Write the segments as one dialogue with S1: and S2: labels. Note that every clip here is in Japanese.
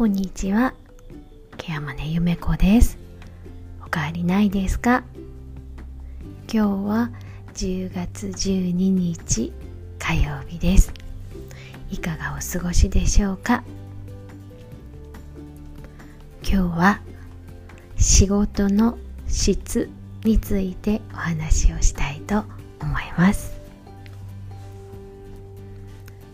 S1: こんにちは。ケアマネゆめこです。おかわりないですか？今日は10月12日火曜日です。いかがお過ごしでしょうか？今日は仕事の質についてお話をしたいと思います。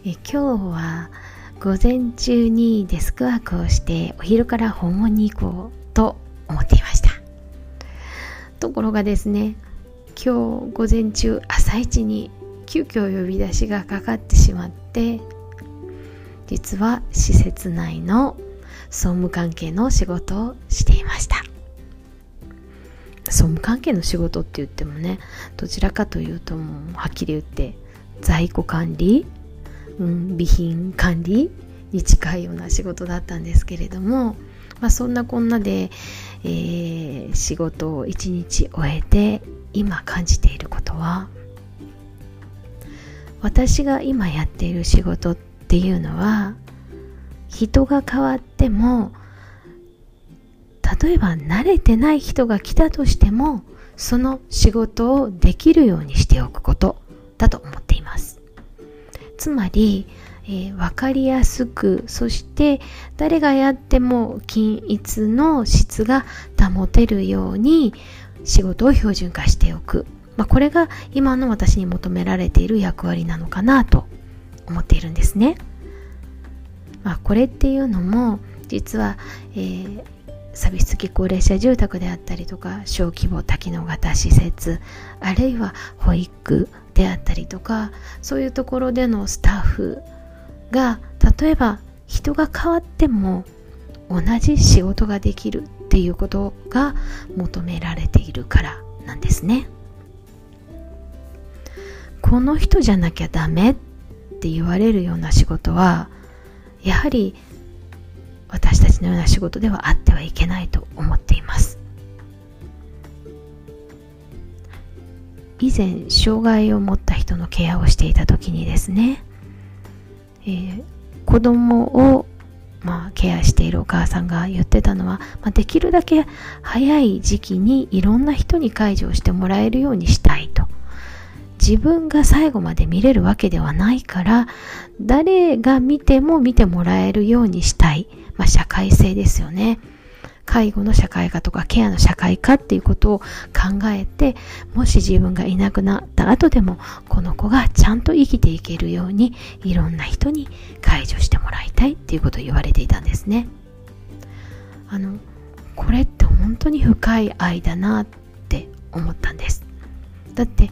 S1: え今日は午前中にデスクワークをしてお昼から訪問に行こうと思っていました。ところがですね今日午前中朝一に急遽呼び出しがかかってしまって実は施設内の総務関係の仕事をしていました。総務関係の仕事って言ってもねどちらかというともうはっきり言って在庫管理うん、備品管理に近いような仕事だったんですけれども、まあ、そんなこんなで、えー、仕事を一日終えて今感じていることは私が今やっている仕事っていうのは人が変わっても例えば慣れてない人が来たとしてもその仕事をできるようにしておくことだと思っています。つまり、えー、分かりやすくそして誰がやっても均一の質が保てるように仕事を標準化しておく、まあ、これが今の私に求められている役割なのかなと思っているんですね。まあ、これっていうのも実は、えー、サビ付き高齢者住宅であったりとか小規模多機能型施設あるいは保育であったりとかそういうところでのスタッフが例えば人が変わっても同じ仕事ができるっていうことが求められているからなんですね。この人じゃなきゃダメって言われるような仕事はやはり私たちのような仕事ではあってはいけないと思って以前障害を持った人のケアをしていた時にですね、えー、子供をまあ、ケアしているお母さんが言ってたのは、まあ、できるだけ早い時期にいろんな人に介助をしてもらえるようにしたいと自分が最後まで見れるわけではないから誰が見ても見てもらえるようにしたいまあ、社会性ですよね。介護の社会化とかケアの社会化っていうことを考えてもし自分がいなくなった後でもこの子がちゃんと生きていけるようにいろんな人に介助してもらいたいっていうことを言われていたんですね。あのこれって本当に深い愛だなって思ったんです。だって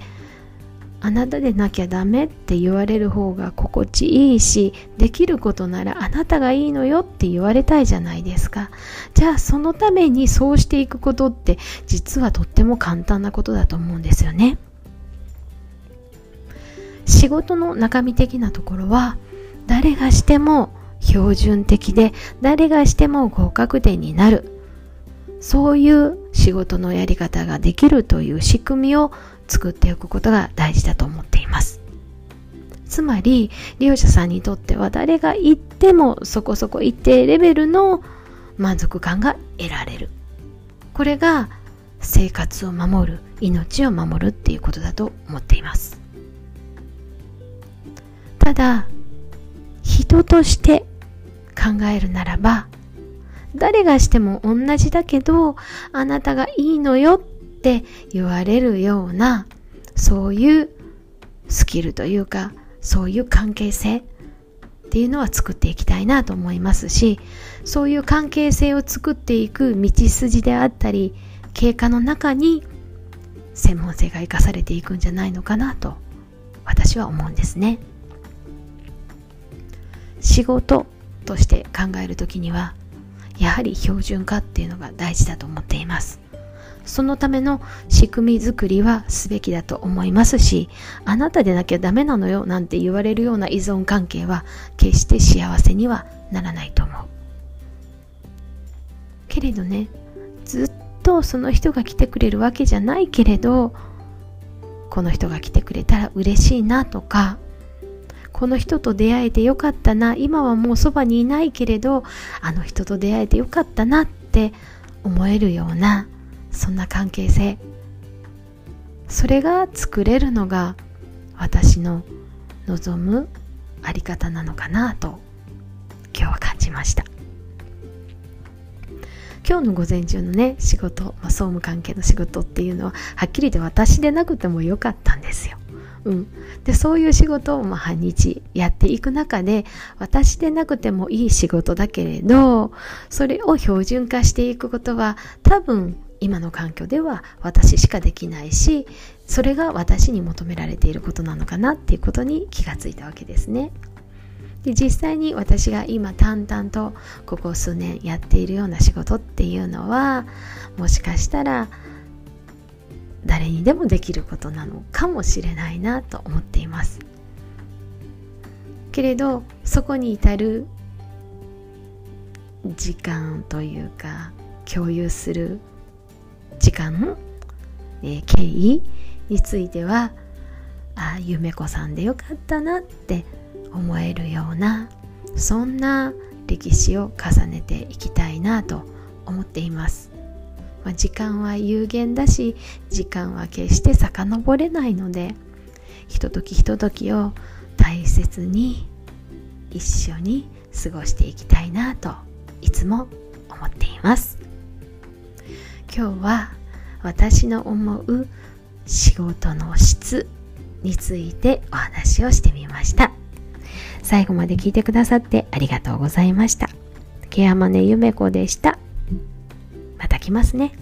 S1: あなたでなきゃダメって言われる方が心地いいしできることならあなたがいいのよって言われたいじゃないですか。じゃあそのためにそうしていくことって実はとっても簡単なことだと思うんですよね。仕事の中身的なところは誰がしても標準的で誰がしても合格点になる。そういう仕事のやり方ができるという仕組みを作っておくことが大事だと思っています。つまり利用者さんにとっては誰が言ってもそこそこ一定レベルの満足感が得られる。これが生活を守る命を守るっていうことだと思っています。ただ人として考えるならば誰がしても同じだけどあなたがいいのよっって言われるようなそういうスキルというかそういう関係性っていうのは作っていきたいなと思いますしそういう関係性を作っていく道筋であったり経過の中に専門性が生かされていくんじゃないのかなと私は思うんですね。仕事として考える時にはやはり標準化っていうのが大事だと思っています。そのための仕組み作りはすべきだと思いますし、あなたでなきゃダメなのよなんて言われるような依存関係は決して幸せにはならないと思う。けれどね、ずっとその人が来てくれるわけじゃないけれど、この人が来てくれたら嬉しいなとか、この人と出会えてよかったな今はもうそばにいないけれどあの人と出会えてよかったなって思えるようなそんな関係性。それが作れるのが私の望むあり方なのかなと今日は感じました。今日の午前中のね仕事、まあ、総務関係の仕事っていうのははっきり言って私でなくてもよかったんですよ。うん、でそういう仕事をまあ半日やっていく中で私でなくてもいい仕事だけれどそれを標準化していくことは多分今の環境では私しかできないしそれが私に求められていることなのかなっていうことに気がついたわけですね。で実際に私が今淡々とここ数年やっているような仕事っていうのはもしかしたら誰にでもできることなのかもしれないなと思っていますけれどそこに至る時間というか共有する時間、えー、経緯についてはあ夢子さんでよかったなって思えるようなそんな歴史を重ねていきたいなと思っています、まあ、時間は有限だし時間は決して遡れないのでひとときひとときを大切に一緒に過ごしていきたいなといつも思っています。今日は私の思う仕事の質についてお話をしてみました。最後まで聞いてくださってありがとうございました。ケアマネゆめこでした。また来ますね。